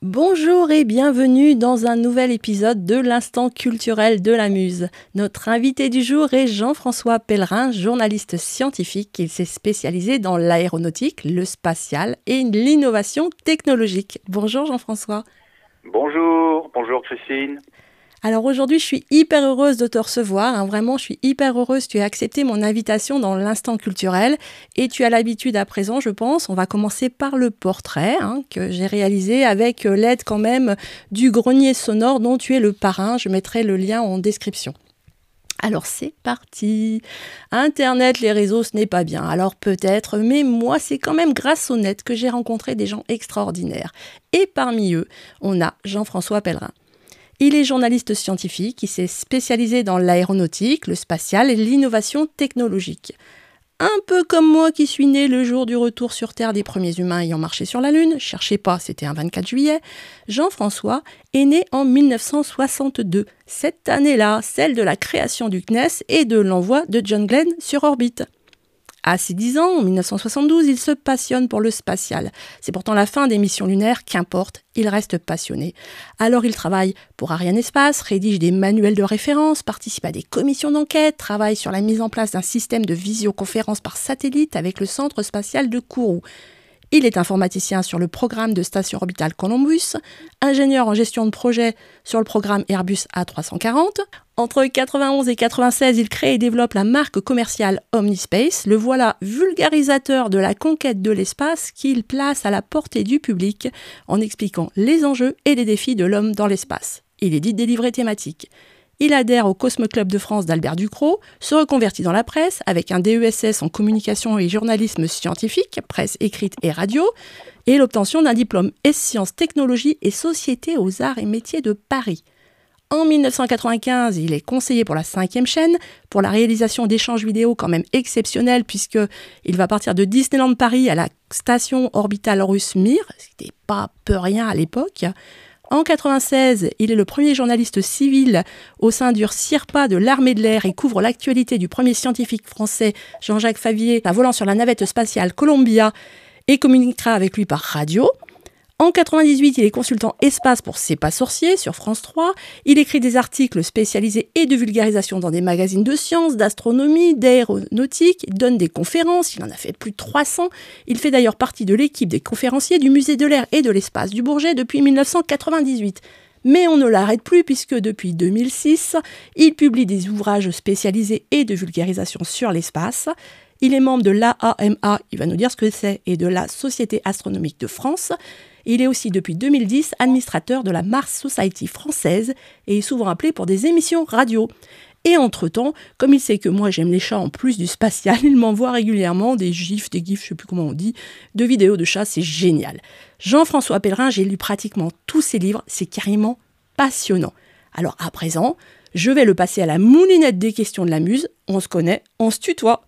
Bonjour et bienvenue dans un nouvel épisode de l'Instant culturel de la Muse. Notre invité du jour est Jean-François Pellerin, journaliste scientifique. Il s'est spécialisé dans l'aéronautique, le spatial et l'innovation technologique. Bonjour Jean-François. Bonjour, bonjour Christine. Alors aujourd'hui, je suis hyper heureuse de te recevoir. Hein. Vraiment, je suis hyper heureuse. Tu as accepté mon invitation dans l'instant culturel et tu as l'habitude à présent, je pense. On va commencer par le portrait hein, que j'ai réalisé avec euh, l'aide quand même du grenier sonore dont tu es le parrain. Je mettrai le lien en description. Alors c'est parti. Internet, les réseaux, ce n'est pas bien. Alors peut-être, mais moi c'est quand même grâce au net que j'ai rencontré des gens extraordinaires. Et parmi eux, on a Jean-François Pellerin. Il est journaliste scientifique, il s'est spécialisé dans l'aéronautique, le spatial et l'innovation technologique. Un peu comme moi qui suis né le jour du retour sur Terre des premiers humains ayant marché sur la Lune, cherchez pas, c'était un 24 juillet, Jean-François est né en 1962. Cette année-là, celle de la création du CNES et de l'envoi de John Glenn sur orbite. À ses 10 ans, en 1972, il se passionne pour le spatial. C'est pourtant la fin des missions lunaires, qu'importe, il reste passionné. Alors il travaille pour Ariane Espace, rédige des manuels de référence, participe à des commissions d'enquête, travaille sur la mise en place d'un système de visioconférence par satellite avec le centre spatial de Kourou. Il est informaticien sur le programme de station orbitale Columbus, ingénieur en gestion de projet sur le programme Airbus A340. Entre 91 et 96, il crée et développe la marque commerciale Omnispace. Le voilà vulgarisateur de la conquête de l'espace qu'il place à la portée du public en expliquant les enjeux et les défis de l'homme dans l'espace. Il édite des livrets thématiques. Il adhère au Cosmo Club de France d'Albert Ducrot, se reconvertit dans la presse avec un DESS en communication et journalisme scientifique, presse écrite et radio, et l'obtention d'un diplôme S-Sciences, Technologies et Société aux Arts et Métiers de Paris. En 1995, il est conseiller pour la cinquième chaîne, pour la réalisation d'échanges vidéo quand même exceptionnels, puisque il va partir de Disneyland Paris à la station orbitale russe Mir, ce qui n'était pas peu rien à l'époque. En 96, il est le premier journaliste civil au sein du CIRPA de l'armée de l'air et couvre l'actualité du premier scientifique français Jean-Jacques Favier à volant sur la navette spatiale Columbia et communiquera avec lui par radio. En 98, il est consultant espace pour C'est pas sorcier sur France 3. Il écrit des articles spécialisés et de vulgarisation dans des magazines de sciences, d'astronomie, d'aéronautique. Il donne des conférences. Il en a fait plus de 300. Il fait d'ailleurs partie de l'équipe des conférenciers du Musée de l'air et de l'espace du Bourget depuis 1998. Mais on ne l'arrête plus puisque depuis 2006, il publie des ouvrages spécialisés et de vulgarisation sur l'espace. Il est membre de l'AAMA, il va nous dire ce que c'est, et de la Société astronomique de France. Il est aussi depuis 2010 administrateur de la Mars Society française et est souvent appelé pour des émissions radio. Et entre-temps, comme il sait que moi j'aime les chats en plus du spatial, il m'envoie régulièrement des gifs, des gifs, je sais plus comment on dit, de vidéos de chats, c'est génial. Jean-François Pellerin, j'ai lu pratiquement tous ses livres, c'est carrément passionnant. Alors à présent, je vais le passer à la moulinette des questions de la muse, on se connaît, on se tutoie.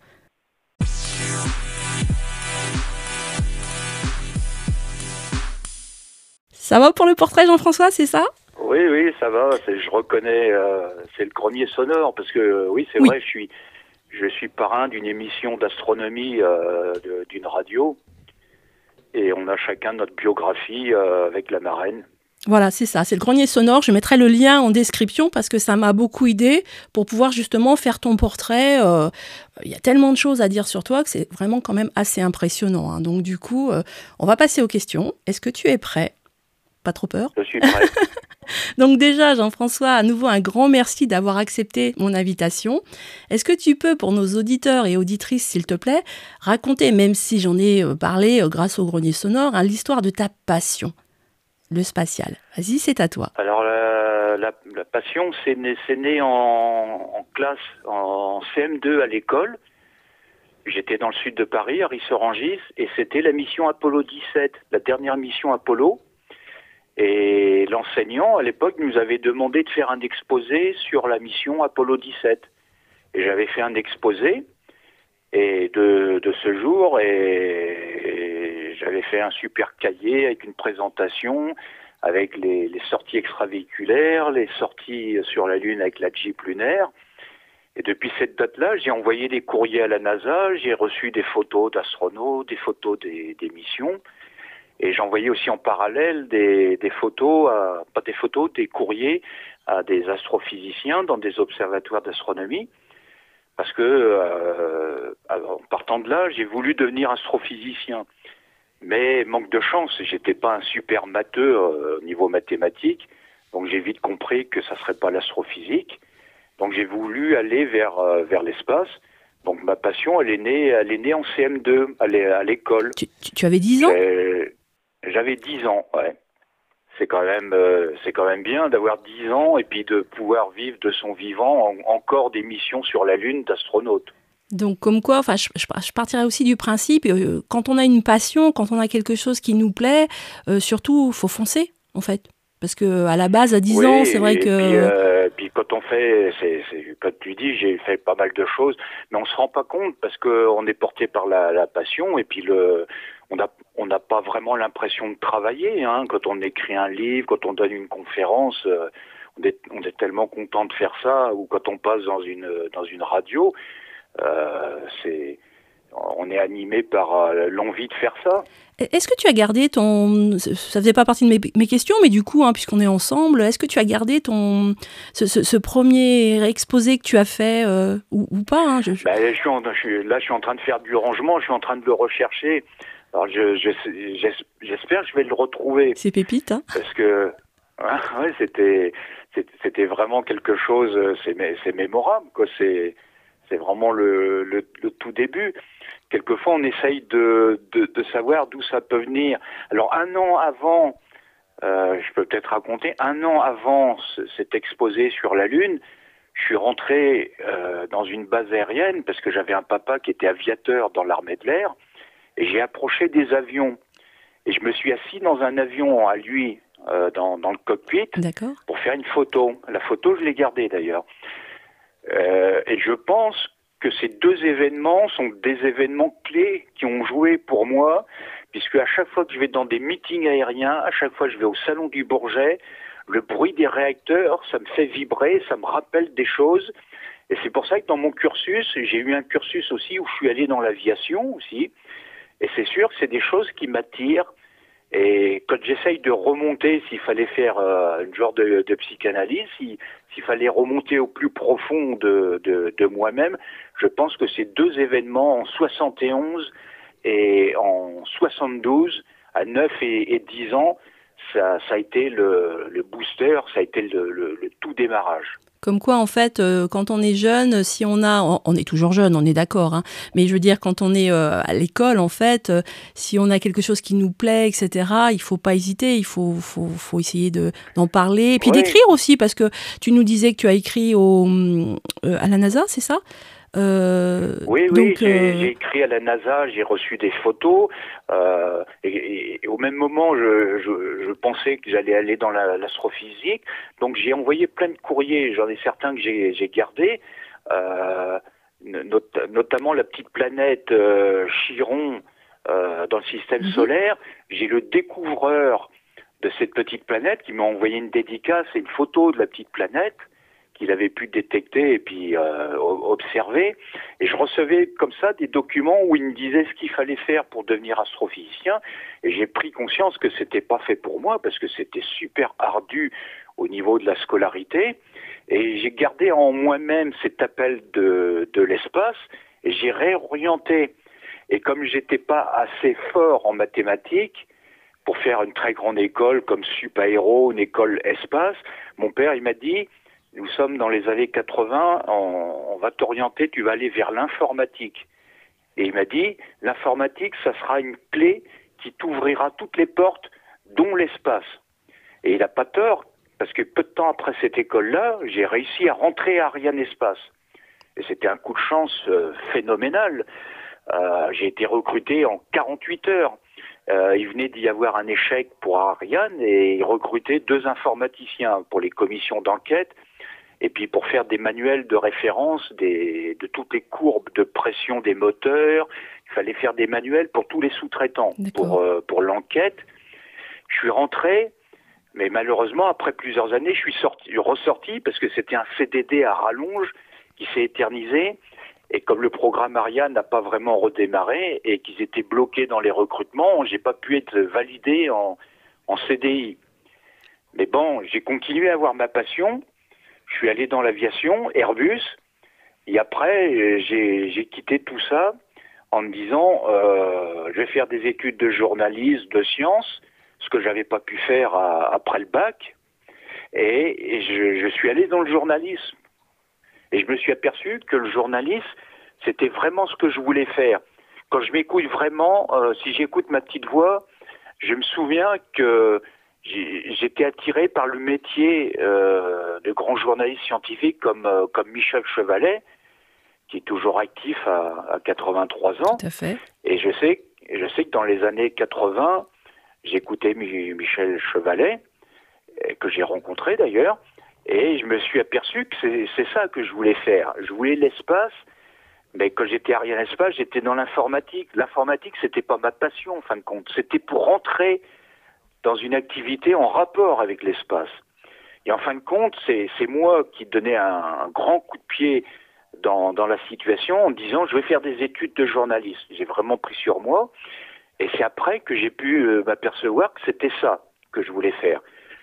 Ça va pour le portrait, Jean-François, c'est ça? Oui, oui, ça va. Je reconnais, euh, c'est le grenier sonore, parce que euh, oui, c'est vrai, je suis, je suis parrain d'une émission d'astronomie euh, d'une radio, et on a chacun notre biographie avec la marraine. Voilà, c'est ça, c'est le grenier sonore. Je mettrai le lien en description parce que ça m'a beaucoup aidé pour pouvoir justement faire ton portrait. Il y a tellement de choses à dire sur toi que c'est vraiment quand même assez impressionnant. Hein. Donc du coup, on va passer aux questions. Est-ce que tu es prêt? Pas trop peur Je suis prêt. Donc déjà, Jean-François, à nouveau un grand merci d'avoir accepté mon invitation. Est-ce que tu peux, pour nos auditeurs et auditrices, s'il te plaît, raconter, même si j'en ai euh, parlé euh, grâce au grenier sonore, hein, l'histoire de ta passion, le spatial? Vas-y, c'est à toi. Alors la, passion, c'est né, né en, classe, en CM2 à l'école. J'étais dans le sud de Paris, à Rissorangis, et c'était la mission Apollo 17, la dernière mission Apollo. Et l'enseignant, à l'époque, nous avait demandé de faire un exposé sur la mission Apollo 17. Et j'avais fait un exposé et de, ce jour, et, j'avais fait un super cahier avec une présentation, avec les, sorties extravéhiculaires, les sorties sur la Lune avec la Jeep lunaire. Et depuis cette date-là, j'ai envoyé des courriers à la NASA, j'ai reçu des photos d'astronautes, des photos des missions. Et j'envoyais aussi en parallèle des, des photos, pas des photos, des courriers à des astrophysiciens dans des observatoires d'astronomie. Parce que, euh, en partant de là, j'ai voulu devenir astrophysicien. Mais manque de chance, j'étais pas un super matheux euh, au niveau mathématique, donc j'ai vite compris que ça serait pas l'astrophysique. Donc j'ai voulu aller vers euh, vers l'espace. Donc ma passion, elle est née, elle est née en CM2, à l'école. Tu, tu, avais 10 ans? J'avais 10 ans, ouais. C'est quand même, euh, c'est quand même bien d'avoir 10 ans et puis de pouvoir vivre de son vivant encore des missions sur la Lune d'astronaute. Donc, comme quoi, enfin, je, je, partirais aussi du principe, euh, quand on a une passion, quand on a quelque chose qui nous plaît, euh, surtout, faut foncer, en fait. Parce que à la base, à 10 ans, c'est vrai que. Puis, euh, puis, quand on fait, c'est, comme tu dis, j'ai fait pas mal de choses, mais on se rend pas compte parce qu'on est porté par la, la, passion et puis le, on n'a on pas vraiment l'impression de travailler. Hein, quand on écrit un livre, quand on donne une conférence, on est, on est tellement content de faire ça. Ou quand on passe dans une dans une radio, euh, c'est on est animé par euh, l'envie de faire ça. Est-ce que tu as gardé ton... Ça faisait pas partie de mes, questions, mais du coup, hein, puisqu'on est ensemble, est-ce que tu as gardé ton ce, premier exposé que tu as fait euh, ou, pas hein, je... Ben, je... suis là, je suis en train de faire du rangement, je suis en train de le rechercher. Alors, j'espère que je vais le retrouver. C'est pépite, hein Parce que ouais, c'était c'était vraiment quelque chose. C'est mémorable, quoi. C'est c'est vraiment le, le, tout début. Quelquefois, on essaye de, de, de savoir d'où ça peut venir. Alors, un an avant, euh, je peux peut-être raconter, un an avant cet exposé sur la Lune, je suis rentré euh, dans une base aérienne parce que j'avais un papa qui était aviateur dans l'armée de l'air j'ai approché des avions. Et je me suis assis dans un avion à lui, euh, dans, dans le cockpit, pour faire une photo. La photo, je l'ai gardée d'ailleurs. Euh, et je pense que ces deux événements sont des événements clés qui ont joué pour moi, puisque à chaque fois que je vais dans des meetings aériens, à chaque fois que je vais au salon du Bourget, le bruit des réacteurs, ça me fait vibrer, ça me rappelle des choses. Et c'est pour ça que dans mon cursus, j'ai eu un cursus aussi où je suis allé dans l'aviation aussi. Et c'est sûr c'est des choses qui m'attirent. Et quand j'essaye de remonter, s'il fallait faire euh, une genre de, psychanalyse, s'il fallait remonter au plus profond de, moi-même, je pense que ces deux événements en 71 et en 72, à 9 et, et 10 ans, ça, a été le, booster, ça a été le tout démarrage. Comme quoi, en fait, euh, quand on est jeune, si on a, on, est toujours jeune, on est d'accord, hein, mais je veux dire, quand on est euh, à l'école, en fait, euh, si on a quelque chose qui nous plaît, etc., il faut pas hésiter, il faut, faut, faut essayer de d'en parler, et puis d'écrire aussi, parce que tu nous disais que tu as écrit au, à la NASA, c'est ça? Euh, oui, oui, euh, j'ai écrit à la NASA, j'ai reçu des photos, euh, et, au même moment, je, je, je pensais que j'allais aller dans l'astrophysique, donc j'ai envoyé plein de courriers, j'en ai certains que j'ai gardés, euh, notamment la petite planète Chiron dans le système mhm. solaire. J'ai le découvreur de cette petite planète qui m'a envoyé une dédicace et une photo de la petite planète qu'il avait pu détecter et puis euh, observer. Et je recevais comme ça des documents où il me disait ce qu'il fallait faire pour devenir astrophysicien. Et j'ai pris conscience que c'était pas fait pour moi parce que c'était super ardu au niveau de la scolarité. Et j'ai gardé en moi-même cet appel de, l'espace et j'ai réorienté. Et comme j'étais pas assez fort en mathématiques, pour faire une très grande école comme Sup Aéro, une école espace, mon père, il m'a dit, nous sommes dans les années 80, on, va t'orienter, tu vas aller vers l'informatique. Et il m'a dit, l'informatique, ça sera une clé qui t'ouvrira toutes les portes, dont l'espace. Et il n'a pas tort, parce que peu de temps après cette école-là, j'ai réussi à rentrer à Ariane Espace. Et c'était un coup de chance euh, phénoménal. Euh, j'ai été recruté en 48 heures. Euh, il venait d'y avoir un échec pour Ariane et il recrutait deux informaticiens pour les commissions d'enquête et puis pour faire des manuels de référence des, de toutes les courbes de pression des moteurs, il fallait faire des manuels pour tous les sous-traitants, pour, euh, pour l'enquête. Je suis rentré, mais malheureusement, après plusieurs années, je suis sorti, ressorti parce que c'était un CDD à rallonge qui s'est éternisé. Et comme le programme Ariane n'a pas vraiment redémarré et qu'ils étaient bloqués dans les recrutements, j'ai pas pu être validé en, en CDI. Mais bon, j'ai continué à avoir ma passion. Je suis allé dans l'aviation, Airbus. Et après, j'ai quitté tout ça en me disant, euh, je vais faire des études de journalisme, de sciences, ce que j'avais pas pu faire après le bac. Et, je, suis allé dans le journalisme. Et je me suis aperçu que le journalisme, c'était vraiment ce que je voulais faire. Quand je m'écoute vraiment, euh, si j'écoute ma petite voix, je me souviens que j'étais attiré par le métier euh, de grand journaliste scientifique comme, euh, comme Michel Chevalet, qui est toujours actif à, à 83 ans. Tout à fait. Et je sais, je sais que dans les années 80, j'écoutais Michel Chevalet, que j'ai rencontré d'ailleurs, et je me suis aperçu que c'est ça que je voulais faire. Je voulais l'espace, mais quand j'étais à Ariane Espace, j'étais dans l'informatique. L'informatique, c'était pas ma passion, en fin de compte. C'était pour rentrer dans une activité en rapport avec l'espace. Et en fin de compte, c'est moi qui donnais un, grand coup de pied dans, la situation en disant je vais faire des études de journaliste. J'ai vraiment pris sur moi. Et c'est après que j'ai pu euh, m'apercevoir que c'était ça que je voulais faire.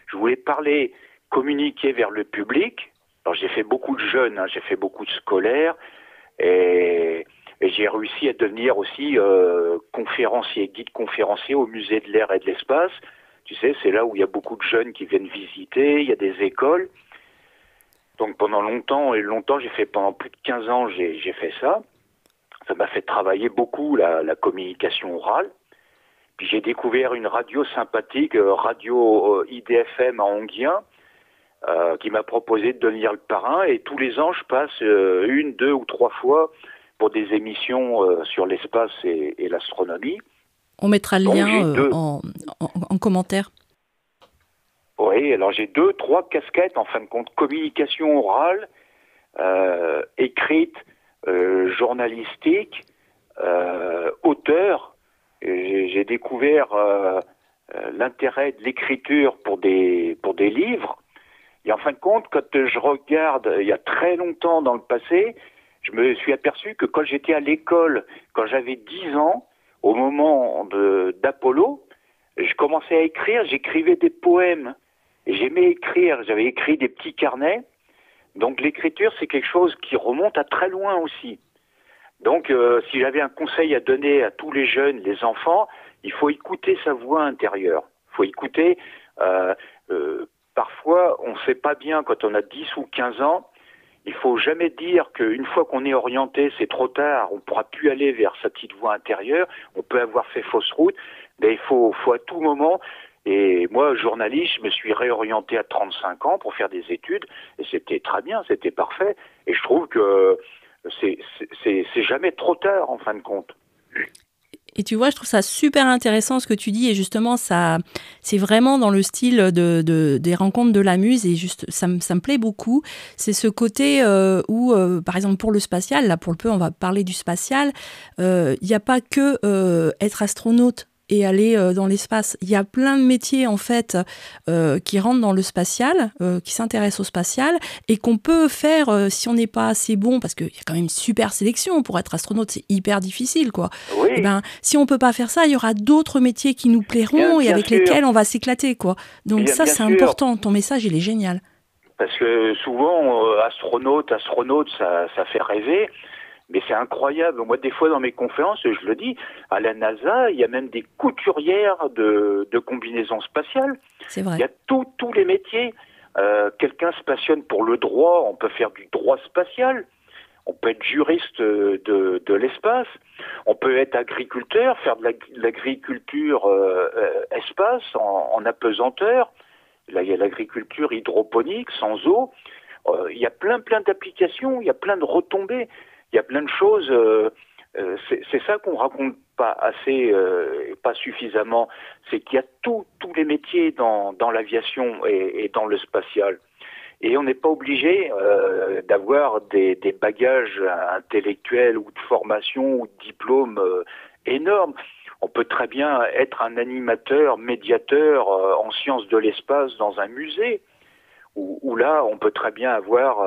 Je voulais parler, communiquer vers le public. Alors j'ai fait beaucoup de jeunes, hein, j'ai fait beaucoup de scolaires et, et j'ai réussi à devenir aussi euh, conférencier, guide conférencier au musée de l'air et de l'espace. Tu sais, c'est là où il y a beaucoup de jeunes qui viennent visiter, il y a des écoles. Donc pendant longtemps, et longtemps, j'ai fait pendant plus de 15 ans, j'ai fait ça. Ça m'a fait travailler beaucoup la, communication orale. Puis j'ai découvert une radio sympathique, euh, radio euh, IDFM à Onguien, euh, qui m'a proposé de devenir le parrain. Et tous les ans, je passe une, deux ou trois fois pour des émissions sur l'espace et l'astronomie. On mettra le lien en, en, commentaire. Oui, alors j'ai deux, trois casquettes en fin de compte communication orale, euh, écrite, euh, journalistique, euh, auteur j'ai découvert euh, euh, l'intérêt de l'écriture pour des, pour des livres. Et en fin de compte, quand je regarde il y a très longtemps dans le passé, je me suis aperçu que quand j'étais à l'école, quand j'avais 10 ans, au moment d'Apollo, je commençais à écrire, j'écrivais des poèmes. J'aimais écrire, j'avais écrit des petits carnets. Donc l'écriture, c'est quelque chose qui remonte à très loin aussi. Donc, euh, si j'avais un conseil à donner à tous les jeunes, les enfants, il faut écouter sa voix intérieure. Il faut écouter. Euh, euh, parfois, on ne sait pas bien quand on a 10 ou 15 ans. Il faut jamais dire qu'une fois qu'on est orienté, c'est trop tard, on pourra plus aller vers sa petite voix intérieure, on peut avoir fait fausse route, mais il faut, faut à tout moment et moi, journaliste, je me suis réorienté à 35 ans pour faire des études, et c'était très bien, c'était parfait. Et je trouve que c'est jamais trop tard en fin de compte. Et tu vois, je trouve ça super intéressant ce que tu dis et justement ça, c'est vraiment dans le style de, des rencontres de la muse et juste ça, me, ça me plaît beaucoup. C'est ce côté euh, où, euh, par exemple pour le spatial, là pour le peu on va parler du spatial, euh, il n'y a pas que être astronaute et aller euh, dans l'espace. Il y a plein de métiers en fait euh, qui rentrent dans le spatial, euh, qui s'intéressent au spatial et qu'on peut faire si on n'est pas assez bon, parce qu'il y a quand même une super sélection pour être astronaute, c'est hyper difficile quoi. Oui. Et eh ben, si on peut pas faire ça, il y aura d'autres métiers qui nous plairont et avec lesquels on va s'éclater quoi. Donc ça c'est important. Ton message il est génial. Parce que souvent astronaute, astronaute, ça, ça fait rêver. Mais c'est incroyable. Moi, des fois, dans mes conférences, je le dis, à la NASA, il y a même des couturières de, de combinaisons spatiales. C'est vrai. Il y a tous les métiers. Euh, Quelqu'un se passionne pour le droit, on peut faire du droit spatial. On peut être juriste de, de l'espace. On peut être agriculteur, faire de l'agriculture euh, euh, espace en, en, apesanteur. Là, il y a l'agriculture hydroponique, sans eau. Il y a plein, plein d'applications, il y a plein de retombées il y a plein de choses. Euh, euh, c'est ça qu'on raconte pas assez, euh, pas suffisamment. C'est qu'il y a tous les métiers dans, dans l'aviation et, et, dans le spatial. Et on n'est pas obligé euh, d'avoir des, des, bagages intellectuels ou de formation ou de diplômes euh, énormes. On peut très bien être un animateur, médiateur euh, en sciences de l'espace dans un musée, où, où, là, on peut très bien avoir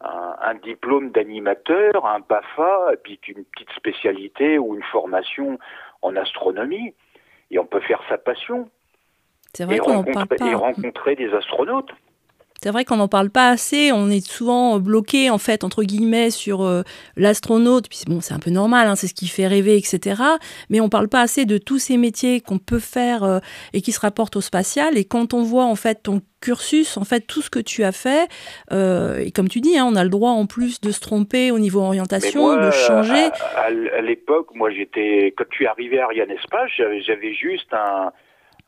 un, diplôme d'animateur, un BAFA, et puis une petite spécialité ou une formation en astronomie. Et on peut faire sa passion. C'est vrai qu'on parle pas. Et rencontrer des astronautes. C'est vrai qu'on n'en parle pas assez. On est souvent bloqué, en fait, entre guillemets, sur euh, l'astronaute. Puis bon, c'est un peu normal, hein, c'est ce qui fait rêver, etc. Mais on ne parle pas assez de tous ces métiers qu'on peut faire euh, et qui se rapportent au spatial. Et quand on voit, en fait, ton cursus, en fait, tout ce que tu as fait, euh, et comme tu dis, hein, on a le droit en plus de se tromper au niveau orientation, de changer. À, l'époque, moi, j'étais, quand tu es arrivé à Ariane Espace, j'avais juste un,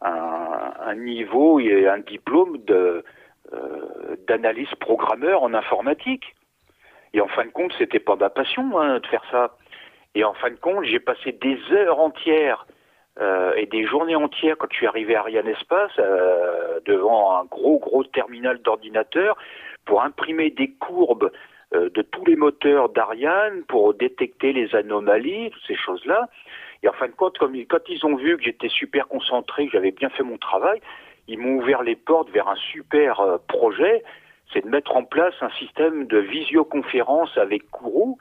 un, un niveau et un diplôme de euh, d'analyse programmeur en informatique. Et en fin de compte, c'était pas ma passion hein, de faire ça. Et en fin de compte, j'ai passé des heures entières euh, et des journées entières quand je suis arrivé à Ariane Espace euh, devant un gros gros terminal d'ordinateur pour imprimer des courbes de tous les moteurs d'Ariane pour détecter les anomalies, toutes ces choses-là. Et en fin de compte, quand ils ont vu que j'étais super concentré, que j'avais bien fait mon travail, ils m'ont ouvert les portes vers un super euh, projet, c'est de mettre en place un système de visioconférence avec Kourou,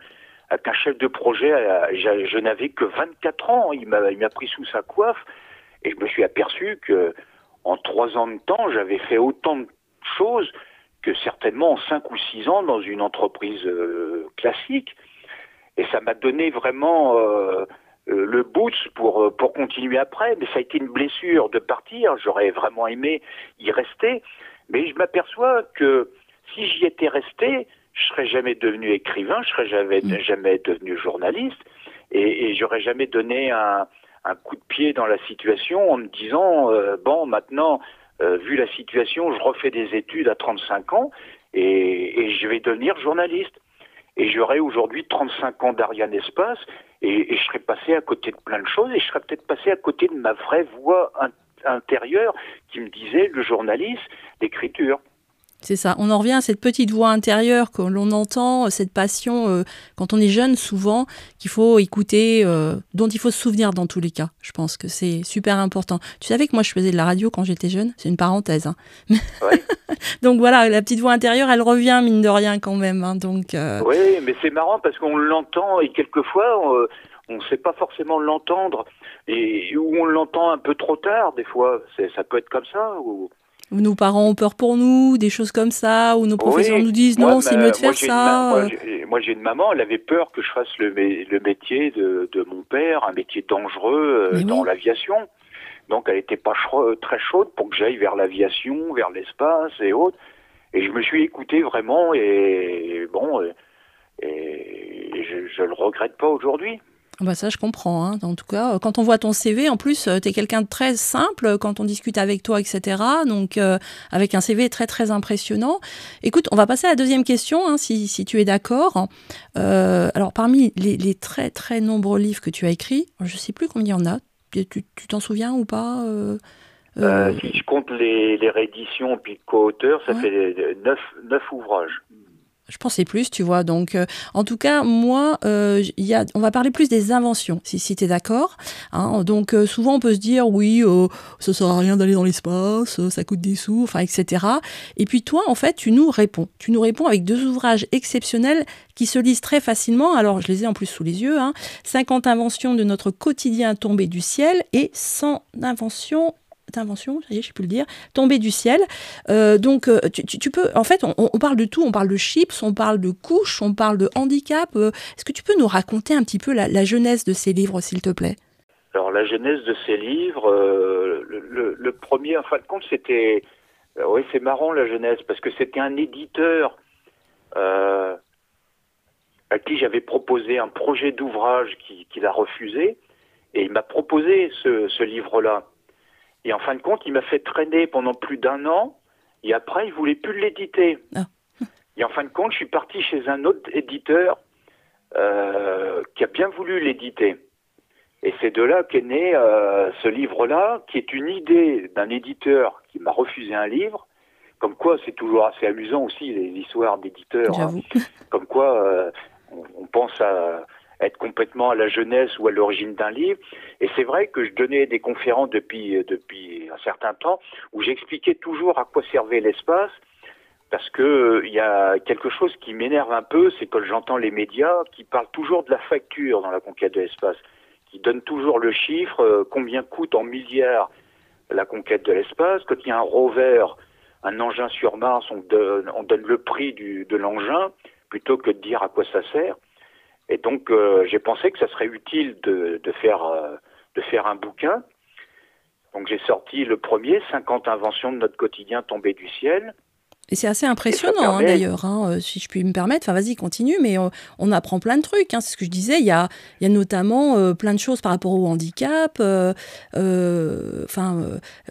avec un chef de projet, euh, je, n'avais que 24 ans, il m'a, pris sous sa coiffe, et je me suis aperçu que en trois ans de temps, j'avais fait autant de choses que certainement en cinq ou six ans dans une entreprise euh, classique. Et ça m'a donné vraiment le boost pour, euh, pour continuer après, mais ça a été une blessure de partir. J'aurais vraiment aimé y rester, mais je m'aperçois que si j'y étais resté, je serais jamais devenu écrivain, je serais jamais, mm. jamais devenu journaliste, et, et j'aurais jamais donné un, un, coup de pied dans la situation en me disant euh, bon maintenant, vu la situation, je refais des études à 35 ans et, et je vais devenir journaliste. Et j'aurais aujourd'hui 35 ans d'Ariane Espace et, je serais passé à côté de plein de choses et je serais peut-être passé à côté de ma vraie voix intérieure qui me disait le journaliste, l'écriture. C'est ça. On en revient à cette petite voix intérieure que l'on entend, cette passion euh, quand on est jeune souvent, qu'il faut écouter, euh, dont il faut se souvenir dans tous les cas. Je pense que c'est super important. Tu savais que moi je faisais de la radio quand j'étais jeune? C'est une parenthèse. Hein. donc voilà, la petite voix intérieure, elle revient mine de rien quand même. Hein. donc, euh, Oui, mais c'est marrant parce qu'on l'entend et quelquefois on ne sait pas forcément l'entendre et ou on l'entend un peu trop tard des fois. Ça peut être comme ça ou nos parents ont peur pour nous, des choses comme ça, ou nos professeurs nous disent non, c'est mieux de faire ça. moi, j'ai une maman, elle avait peur que je fasse le, le métier de, de, mon père, un métier dangereux euh, dans l'aviation. Donc, elle n'était pas très chaude pour que j'aille vers l'aviation, vers l'espace et autres. Et je me suis écouté vraiment, et, bon, et, je ne le regrette pas aujourd'hui. Bah ça, je comprends. Hein. En tout cas, quand on voit ton CV, en plus, euh, tu es quelqu'un de très simple quand on discute avec toi, etc. Donc, euh, avec un CV très, très impressionnant. Écoute, on va passer à la deuxième question, hein, si, si, tu es d'accord. Euh, alors, parmi les, les, très, très nombreux livres que tu as écrits, je sais plus combien il y en a. Tu t'en souviens ou pas Si je compte les, les rééditions puis co-auteurs, ça fait neuf, neuf ouvrages. Je pensais plus, tu vois. Donc, euh, en tout cas, moi, euh, on va parler plus des inventions, si, si tu es d'accord. Hein. Donc, euh, souvent, on peut se dire, oui, ça sert à rien d'aller dans l'espace, ça coûte des sous, enfin, etc. Et puis, toi, en fait, tu nous réponds. Tu nous réponds avec deux ouvrages exceptionnels qui se lisent très facilement. Alors, je les ai en plus sous les yeux. Hein. 50 inventions de notre quotidien tombé du ciel et 100 inventions invention, je peux le dire, tomber du ciel. Euh, donc, euh, tu, peux, en fait, on, parle de tout, on parle de chips, on parle de couches, on parle de handicap. Euh, est-ce que tu peux nous raconter un petit peu la, jeunesse de ces livres, s'il te plaît? Alors, la jeunesse de ces livres, le, premier, en fin de compte, c'était, oui, c'est marrant la jeunesse, parce que c'était un éditeur à qui j'avais proposé un projet d'ouvrage qu'il a refusé, et il m'a proposé ce livre-là. Et en fin de compte, il m'a fait traîner pendant plus d'un an. Et après, il voulait plus l'éditer. Ah. Et en fin de compte, je suis parti chez un autre éditeur euh, qui a bien voulu l'éditer. Et c'est de là qu'est né euh, ce livre-là, qui est une idée d'un éditeur qui m'a refusé un livre. Comme quoi, c'est toujours assez amusant aussi les histoires d'éditeurs. Hein. Comme quoi, euh, on, pense à, être complètement à la jeunesse ou à l'origine d'un livre. Et c'est vrai que je donnais des conférences depuis, depuis un certain temps où j'expliquais toujours à quoi servait l'espace, parce que il y a quelque chose qui m'énerve un peu, c'est quand j'entends les médias qui parlent toujours de la facture dans la conquête de l'espace, qui donnent toujours le chiffre, combien coûte en milliards la conquête de l'espace. Quand il y a un rover, un engin sur Mars, on donne, on donne le prix de l'engin plutôt que de dire à quoi ça sert. Et donc euh, j'ai pensé que ça serait utile de, faire, euh, de faire un bouquin. Donc j'ai sorti le premier, 50 inventions de notre quotidien tombées du ciel. Et c'est assez impressionnant hein, d'ailleurs, hein, euh, si je puis me permettre. Enfin, vas-y, continue, mais on, apprend plein de trucs. Hein, c'est ce que je disais. Il y a, il y a notamment euh, plein de choses par rapport au handicap, euh, enfin,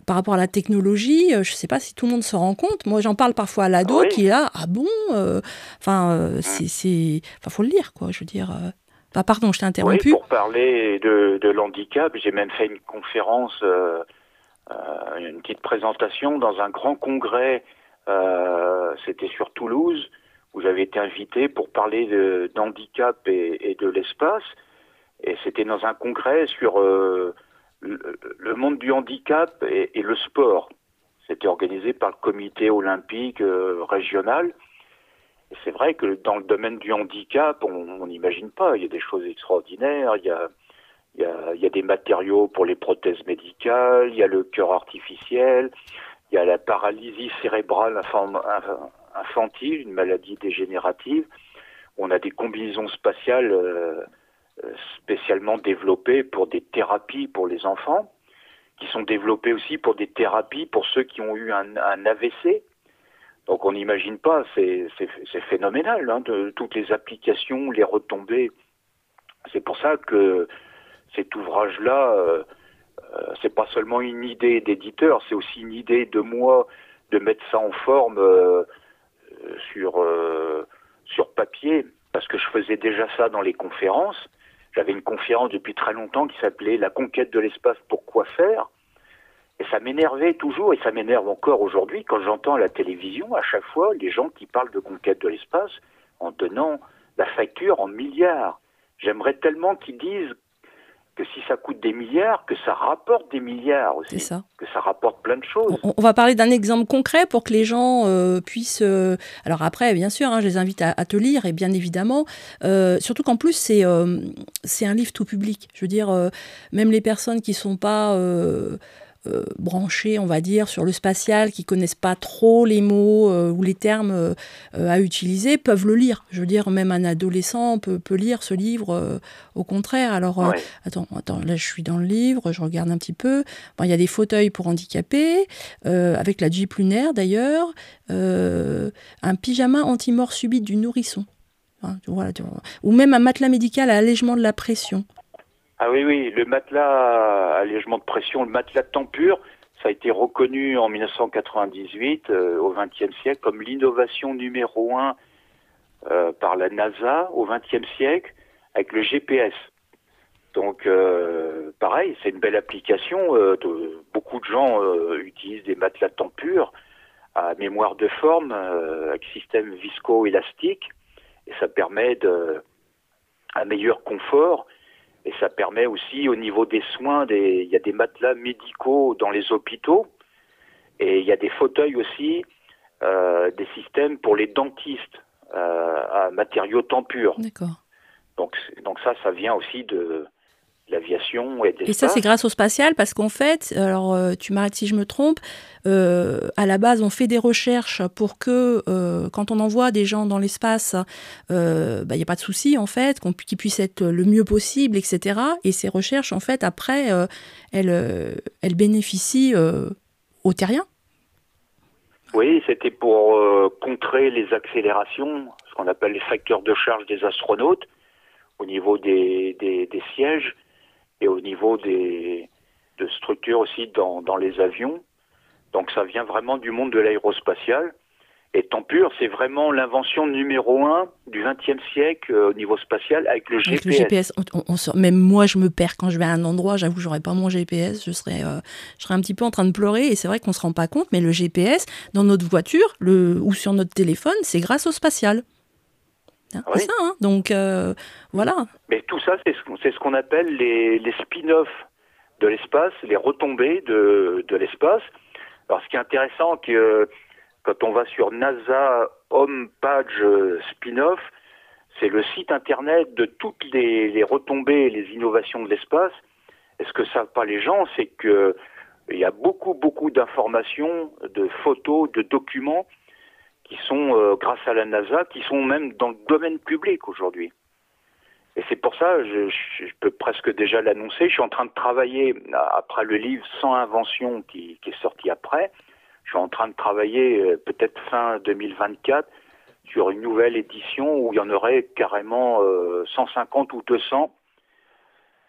par rapport à la technologie. je ne sais pas si tout le monde se rend compte. Moi, j'en parle parfois à l'ado qui est là. Ah bon Enfin, c'est, enfin, faut le lire, quoi. Je veux dire. Bah, pardon, je t'ai interrompu. Oui, pour parler de, de l'handicap, j'ai même fait une conférence, une petite présentation dans un grand congrès euh, c'était sur Toulouse où j'avais été invité pour parler d'handicap et, de l'espace. Et c'était dans un congrès sur euh, le, monde du handicap et, le sport. C'était organisé par le comité olympique euh, régional. Et c'est vrai que dans le domaine du handicap, on n'imagine pas. Il y a des choses extraordinaires. Il y a des matériaux pour les prothèses médicales. Il y a le cœur artificiel il y a la paralysie cérébrale infantile, une maladie dégénérative. On a des combinaisons spatiales euh, euh, spécialement développées pour des thérapies pour les enfants, qui sont développées aussi pour des thérapies pour ceux qui ont eu un, AVC. Donc on n'imagine pas, c'est phénoménal, hein, toutes les applications, les retombées. C'est pour ça que cet ouvrage-là, euh, c'est pas seulement une idée d'éditeur, c'est aussi une idée de moi de mettre ça en forme euh, euh, sur sur papier parce que je faisais déjà ça dans les conférences. J'avais une conférence depuis très longtemps qui s'appelait La conquête de l'espace, pourquoi faire? Et ça m'énervait toujours, et ça m'énerve encore aujourd'hui quand j'entends à la télévision, à chaque fois, les gens qui parlent de conquête de l'espace en donnant la facture en milliards. J'aimerais tellement qu'ils disent que si ça coûte des milliards, que ça rapporte des milliards aussi. Ça. Que ça rapporte plein de choses. On, va parler d'un exemple concret pour que les gens euh, puissent. Euh, alors après, bien sûr, hein, je les invite à, te lire, et bien évidemment. Euh, surtout qu'en plus, c'est c'est un livre tout public. Je veux dire, même les personnes qui ne sont pas euh, branchés, on va dire, sur le spatial, qui connaissent pas trop les mots euh, ou les termes euh, à utiliser, peuvent le lire. Je veux dire, même un adolescent peut, peut lire ce livre. au contraire. Alors, attends, attends, là, je suis dans le livre, je regarde un petit peu. Bon, il y a des fauteuils pour handicapés, avec la Jeep lunaire d'ailleurs, un pyjama anti-mort subite du nourrisson. ou même un matelas médical à allègement de la pression. Ah oui, oui, le matelas allègement de pression, le matelas de tempure, ça a été reconnu en 1998, euh, au XXe siècle, comme l'innovation numéro un euh, par la NASA au XXe siècle avec le GPS. Donc, euh, pareil, c'est une belle application. beaucoup de gens utilisent des matelas de tempure à mémoire de forme, avec système visco-élastique, et ça permet de, un meilleur confort et ça permet aussi au niveau des soins, des, il y a des matelas médicaux dans les hôpitaux et il y a des fauteuils aussi, euh, des systèmes pour les dentistes euh, à matériaux tempur. D'accord. Donc, donc ça, ça vient aussi de, et Et ça, c'est grâce au spatial parce qu'en fait, alors euh, tu m'arrêtes si je me trompe, euh, à la base, on fait des recherches pour que euh, quand on envoie des gens dans l'espace, il n'y a pas de souci en fait, qu'ils puissent être le mieux possible, etc. Et ces recherches, en fait, après, elles, elles bénéficient aux terriens. Oui, c'était pour contrer les accélérations, ce qu'on appelle les facteurs de charge des astronautes au niveau des, des, des sièges et au niveau des de structures aussi dans, dans les avions. Donc ça vient vraiment du monde de l'aérospatial. Et Tempur, c'est vraiment l'invention numéro un du XXe siècle euh, au niveau spatial avec le GPS. le GPS, on, même moi, je me perds quand je vais à un endroit. J'avoue, j'aurais pas mon GPS. Je serais, euh, je serais un petit peu en train de pleurer. Et c'est vrai qu'on se rend pas compte, mais le GPS dans notre voiture, le ou sur notre téléphone, c'est grâce au spatial. Hein, c'est ça, hein. donc euh, voilà. Mais tout ça, c'est ce, qu'on appelle les, les spin-offs de l'espace, les retombées de, de l'espace. Alors ce qui est intéressant, que Quand on va sur NASA Homepage Spin-off, c'est le site internet de toutes les, retombées et les innovations de l'espace. Et ce que savent pas les gens, c'est que il y a beaucoup, beaucoup d'informations, de photos, de documents qui sont, euh, grâce à la NASA, qui sont même dans le domaine public aujourd'hui. Et c'est pour ça, je, peux presque déjà l'annoncer, je suis en train de travailler, après le livre Sans invention qui, est sorti après, je suis en train de travailler euh, peut-être fin 2024 sur une nouvelle édition où il y en aurait carrément 150 euh, ou 200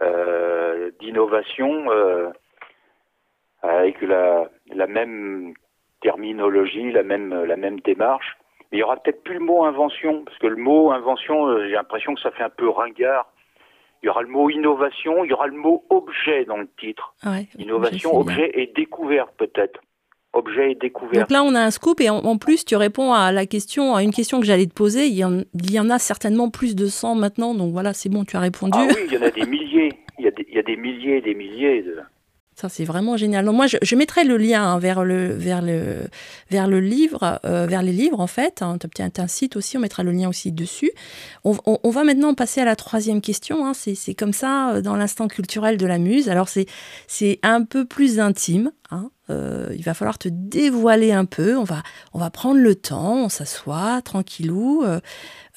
euh, d'innovations euh, avec la, la, même terminologie, la même, la même démarche. Mais il y aura peut-être plus le mot invention, parce que le mot invention, j'ai l'impression que ça fait un peu ringard. Il y aura le mot innovation, il y aura le mot objet dans le titre. innovation, objet et découverte peut-être objet et découverte. Donc là, on a un scoop et en, plus, tu réponds à la question, à une question que j'allais te poser. Il y, en, il y, en, a certainement plus de 100 maintenant, donc voilà, c'est bon, tu as répondu. Ah oui, il y en a des milliers. Il y a des, il y a des milliers et des milliers de, ça, c'est vraiment génial. Donc, moi, je, mettrai le lien hein, vers, le, vers, le, vers le livre, euh, vers les livres, en fait. Hein, tu as un site aussi, on mettra le lien aussi dessus. On va maintenant passer à la troisième question. Hein, c'est comme ça, euh, dans l'instant culturel de la muse. Alors, c'est un peu plus intime. Hein, euh, il va falloir te dévoiler un peu. On va, on va prendre le temps, on s'assoit tranquillou. Euh,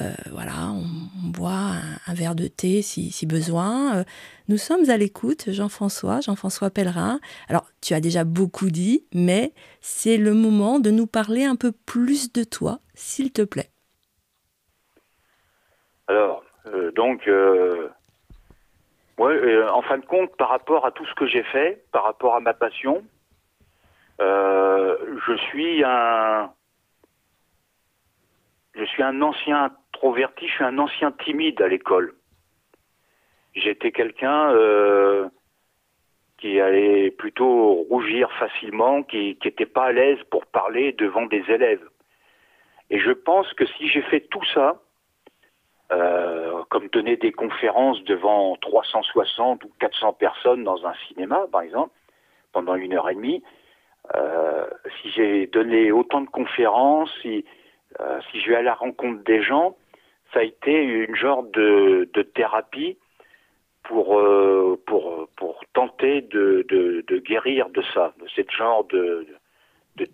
euh, voilà, on, boit un, verre de thé si, si besoin. nous sommes à l'écoute, Jean-François, Jean-François Pellerin. Alors, tu as déjà beaucoup dit, mais c'est le moment de nous parler un peu plus de toi, s'il te plaît. Alors, donc, ouais, en fin de compte, par rapport à tout ce que j'ai fait, par rapport à ma passion, euh, je suis un, je suis un ancien introverti, je suis un ancien timide à l'école. J'étais quelqu'un euh, qui allait plutôt rougir facilement, qui n'était pas à l'aise pour parler devant des élèves. Et je pense que si j'ai fait tout ça, euh, comme donner des conférences devant 360 ou 400 personnes dans un cinéma, par exemple, pendant une heure et demie, euh, si j'ai donné autant de conférences, si, euh, si je à la rencontre des gens, ça a été une genre de, thérapie pour, euh, pour, pour tenter de, guérir de ça, de ce genre de,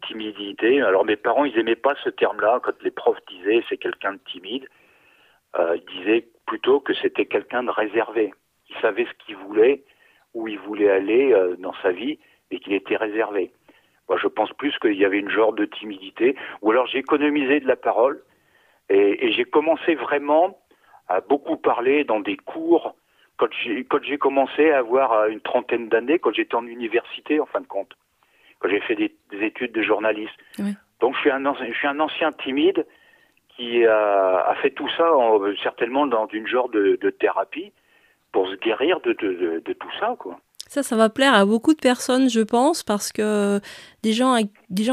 timidité. Alors mes parents, ils aimaient pas ce terme-là. Quand les profs disaient c'est quelqu'un de timide, euh, ils disaient plutôt que c'était quelqu'un de réservé. Il savait ce qu'il voulait, où il voulait aller dans sa vie, et qu'il était réservé. Moi, je pense plus qu'il y avait une genre de timidité, ou alors j'ai économisé de la parole et, et j'ai commencé vraiment à beaucoup parler dans des cours quand j'ai quand j'ai commencé à avoir euh, une trentaine d'années, quand j'étais en université en fin de compte, quand j'ai fait des, des, études de journaliste. Oui. Donc je suis un je suis un ancien timide qui a, a fait tout ça en, certainement dans une genre de, de, thérapie pour se guérir de, de, de tout ça quoi. Ça, ça va plaire à beaucoup de personnes, je pense, parce que des gens,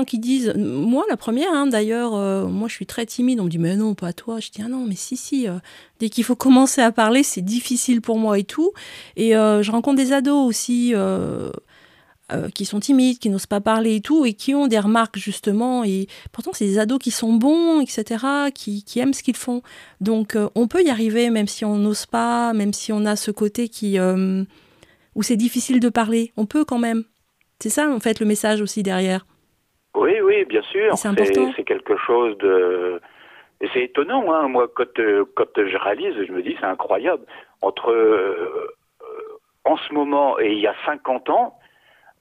qui disent, moi la première hein, d'ailleurs, euh, moi je suis très timide, on me dit mais non, pas toi. Je dis ah non, mais si, si, euh, dès qu'il faut commencer à parler, c'est difficile pour moi et tout. Et euh, je rencontre des ados aussi qui sont timides, qui n'osent pas parler et tout, et qui ont des remarques justement. Et pourtant, c'est des ados qui sont bons, etc., qui aiment ce qu'ils font. Donc on peut y arriver, même si on n'ose pas, même si on a ce côté qui où c'est difficile de parler. On peut quand même. C'est ça, en fait, le message aussi derrière. Oui, oui, bien sûr. C'est C'est quelque chose de. Et c'est étonnant, hein. Moi, quand, euh, quand je réalise, je me dis, c'est incroyable. Entre. Euh, en ce moment et il y a 50 ans,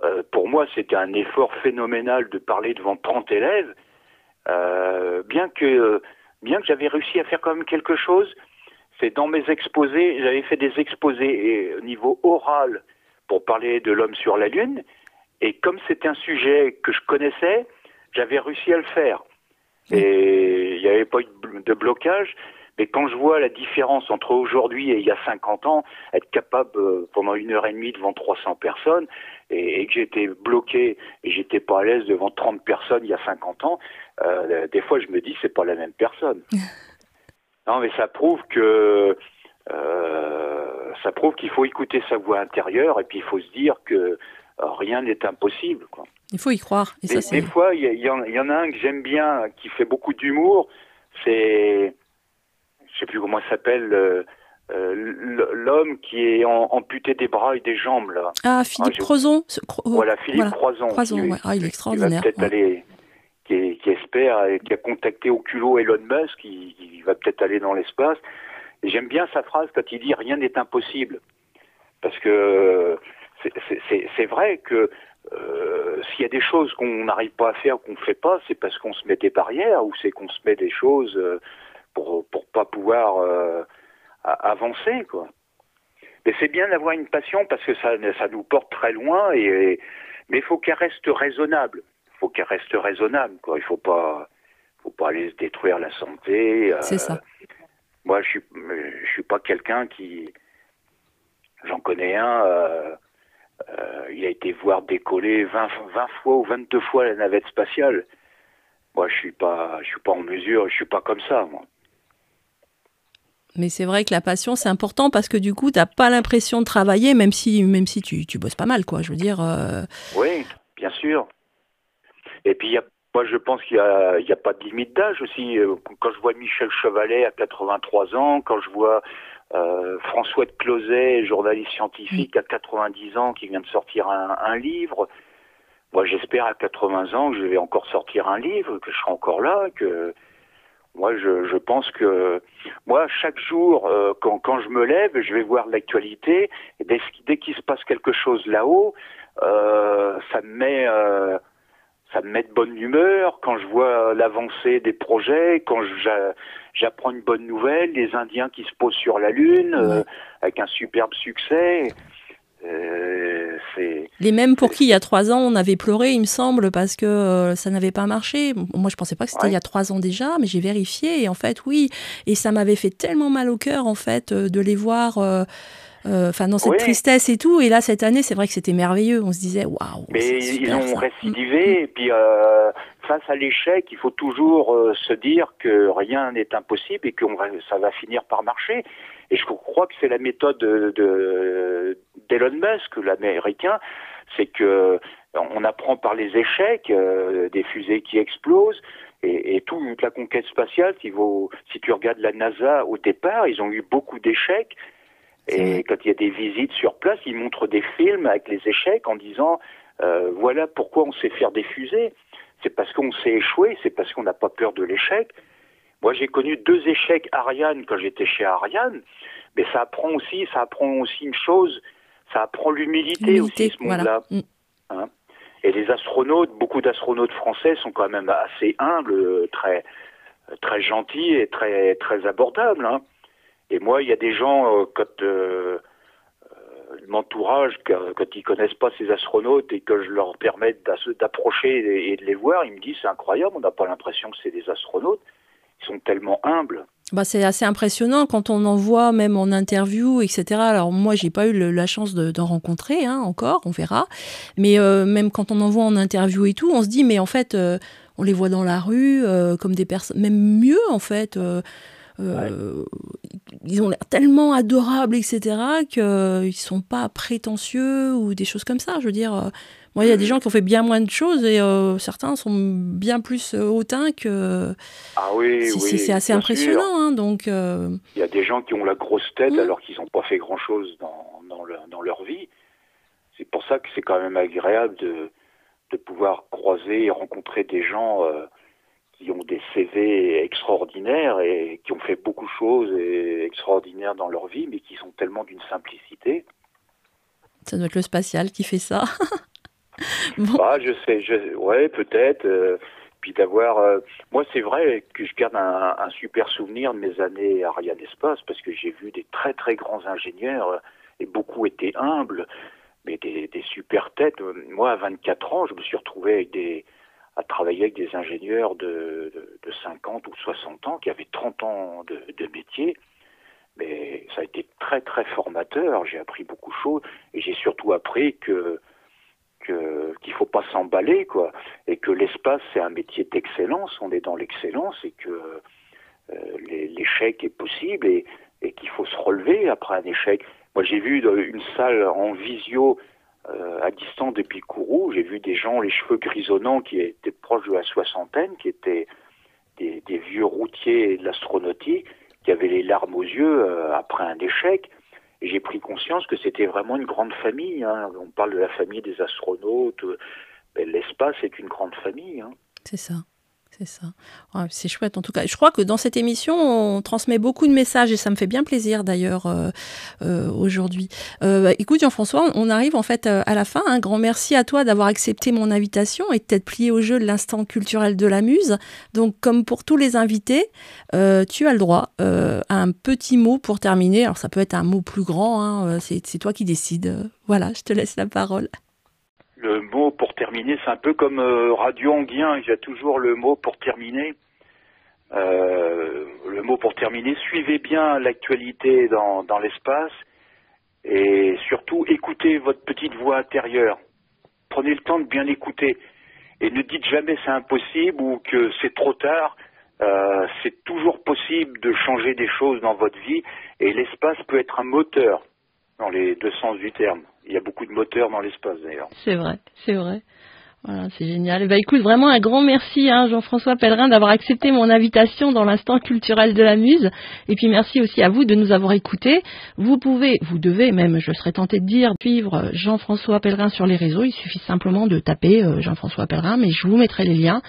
euh, pour moi, c'était un effort phénoménal de parler devant 30 élèves. bien que, bien que j'avais réussi à faire quand même quelque chose, c'est dans mes exposés, j'avais fait des exposés au niveau oral pour parler de l'homme sur la Lune, et comme c'était un sujet que je connaissais, j'avais réussi à le faire. Et il n'y avait pas eu de blocage, mais quand je vois la différence entre aujourd'hui et il y a 50 ans, être capable euh, pendant une heure et demie devant 300 personnes, et, que j'étais bloqué et j'étais pas à l'aise devant 30 personnes il y a 50 ans, euh, des fois je me dis c'est pas la même personne. Non, mais ça prouve que euh, ça prouve qu'il faut écouter sa voix intérieure et puis il faut se dire que euh, rien n'est impossible. Quoi. Il faut y croire. Et des, des, fois, il y, y, en a un que j'aime bien, qui fait beaucoup d'humour. C'est, je sais plus comment il s'appelle, euh, euh, l'homme qui est amputé des bras et des jambes là. Ah, Philippe ah, Croison. Voilà, Philippe Croison. Croison, ah, il est extraordinaire. Va peut-être aller, qui, a contacté au culot Elon Musk, qui va peut-être aller dans l'espace. J'aime bien sa phrase quand il dit rien n'est impossible, parce que c'est vrai que euh, s'il y a des choses qu'on n'arrive pas à faire, qu'on ne fait pas, c'est parce qu'on se met des barrières ou c'est qu'on se met des choses euh, pour pour pas pouvoir euh, avancer. Mais c'est bien d'avoir une passion parce que ça ça nous porte très loin et, mais il faut qu'elle reste raisonnable. Il faut qu'elle reste raisonnable quoi. Il faut pas faut pas aller se détruire la santé. c'est ça. Moi je suis je suis pas quelqu'un qui j'en connais un euh, il a été voir décoller 20, 20 fois ou 22 fois la navette spatiale. Moi, je suis pas, je suis pas en mesure, je suis pas comme ça, moi. Mais c'est vrai que la passion, c'est important parce que du coup, tu n'as pas l'impression de travailler, même si, même si tu, tu bosses pas mal, quoi. Je veux dire. Euh, oui, bien sûr. Et puis, moi, je pense qu'il n'y a, pas de limite d'âge aussi. Quand je vois Michel Chevalet à 83 ans, quand je vois euh, François de Closet, journaliste scientifique à 90 ans, qui vient de sortir un, livre. Moi, j'espère à 80 ans que je vais encore sortir un livre, que je serai encore là, que moi, je, pense que moi, chaque jour, euh, quand, je me lève, je vais voir l'actualité. Dès, dès qu'il se passe quelque chose là-haut, euh, ça me met ça me met de bonne humeur quand je vois l'avancée des projets, quand j'apprends une bonne nouvelle, les Indiens qui se posent sur la Lune euh, avec un superbe succès. Euh, les mêmes pour qui il y a trois ans on avait pleuré, il me semble, parce que euh, ça n'avait pas marché. Moi, je pensais pas que c'était il y a trois ans déjà, mais j'ai vérifié et en fait, oui. Et ça m'avait fait tellement mal au cœur en fait de les voir euh, enfin dans cette tristesse et tout. Et là, cette année, c'est vrai que c'était merveilleux. On se disait, waouh. Mais ils ont récidivé. Et puis, euh, face à l'échec, il faut toujours euh, se dire que rien n'est impossible et que ça va finir par marcher. Et je crois que c'est la méthode de d'Elon Musk, l'américain, c'est que on apprend par les échecs, des fusées qui explosent. Et, et, toute la conquête spatiale, si, vous, si tu regardes la NASA au départ, ils ont eu beaucoup d'échecs et quand il y a des visites sur place, ils montrent des films avec les échecs en disant euh, voilà pourquoi on sait faire des fusées. C'est parce qu'on s'est échoué, c'est parce qu'on n'a pas peur de l'échec. Moi, j'ai connu deux échecs Ariane quand j'étais chez Ariane, mais ça apprend aussi, ça apprend aussi une chose, ça apprend l'humilité aussi ce monde-là. Mm. Hein et les astronautes, beaucoup d'astronautes français sont quand même assez humbles, très très gentils et très très abordables. Hein. Et moi, il y a des gens, euh, quand euh, euh, m'entourage, quand ils connaissent pas ces astronautes et que je leur permets d'approcher et de les voir, ils me disent c'est incroyable, on n'a pas l'impression que c'est des astronautes. Ils sont tellement humbles. Bah, c'est assez impressionnant quand on en voit même en interview, etc. Alors moi, j'ai pas eu la chance d'en rencontrer hein, encore, on verra. Mais même quand on en voit en interview et tout, on se dit mais en fait, on les voit dans la rue comme des personnes, même mieux en fait. Euh, ils ont l'air tellement adorables, etc., qu'ils ne sont pas prétentieux ou des choses comme ça. Je veux dire, euh, moi, il y a des gens qui ont fait bien moins de choses et euh, certains sont bien plus hautains que. Ah oui, oui. C'est assez impressionnant. Hein, donc, Il y a des gens qui ont la grosse tête mmh. alors qu'ils n'ont pas fait grand-chose dans, dans, dans, leur vie. C'est pour ça que c'est quand même agréable de, de pouvoir croiser et rencontrer des gens qui ont des CV extraordinaires et qui ont fait beaucoup de choses extraordinaires dans leur vie, mais qui sont tellement d'une simplicité. Ça doit être le spatial qui fait ça. bah, je sais, je, ouais, peut-être. Euh, puis d'avoir, euh, moi, c'est vrai que je garde un, un, super souvenir de mes années Ariane Espace parce que j'ai vu des très très grands ingénieurs et beaucoup étaient humbles, mais des, des super têtes. Moi, à 24 ans, je me suis retrouvé avec des à travailler avec des ingénieurs de, de, 50 ou 60 ans qui avaient 30 ans de, métier. Mais ça a été très très formateur. J'ai appris beaucoup de choses et j'ai surtout appris que qu'il faut pas s'emballer quoi et que l'espace c'est un métier d'excellence. On est dans l'excellence et que euh, l'échec est possible et qu'il faut se relever après un échec. Moi j'ai vu une salle en visio euh, à distance depuis Kourou. J'ai vu des gens, les cheveux grisonnants, qui étaient proches de la soixantaine, qui étaient des, vieux routiers de l'astronautique, qui avaient les larmes aux yeux euh, après un échec. J'ai pris conscience que c'était vraiment une grande famille. Hein. On parle de la famille des astronautes. Ben, l'espace est une grande famille. Hein. C'est ça. C'est ça. c'est chouette en tout cas. Je crois que dans cette émission, on transmet beaucoup de messages et ça me fait bien plaisir d'ailleurs euh, euh, aujourd'hui. Euh, écoute Jean-François, on arrive en fait à la fin. Un grand merci à toi d'avoir accepté mon invitation et de t'être plié au jeu de l'instant culturel de la Muse. Donc comme pour tous les invités, tu as le droit à un petit mot pour terminer. Alors ça peut être un mot plus grand, hein, c'est toi qui décides. Voilà, je te laisse la parole le mot pour terminer, c'est un peu comme euh, Radio Anguien, il y a toujours le mot pour terminer. Euh, le mot pour terminer, suivez bien l'actualité dans, dans l'espace et surtout écoutez votre petite voix intérieure. Prenez le temps de bien écouter et ne dites jamais c'est impossible ou que c'est trop tard. Euh, c'est toujours possible de changer des choses dans votre vie et l'espace peut être un moteur dans les deux sens du terme. Il y a beaucoup de moteurs dans l'espace d'ailleurs. C'est vrai, c'est vrai. Voilà, c'est génial. Bah écoute, vraiment un grand merci hein, Jean-François Pellerin d'avoir accepté mon invitation dans l'instant culturel de la Muse. Et puis merci aussi à vous de nous avoir écoutés. Vous pouvez, vous devez même, je serais tenté de dire, suivre Jean-François Pellerin sur les réseaux. Il suffit simplement de taper euh, Jean-François Pellerin, mais je vous mettrai les liens.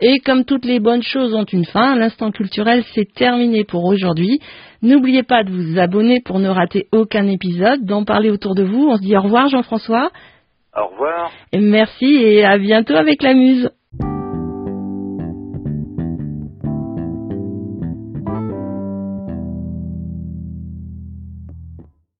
Et comme toutes les bonnes choses ont une fin, l'instant culturel c'est terminé pour aujourd'hui. N'oubliez pas de vous abonner pour ne rater aucun épisode, d'en parler autour de vous. On se dit au revoir Jean-François. Au revoir. Merci et à bientôt avec la Muse.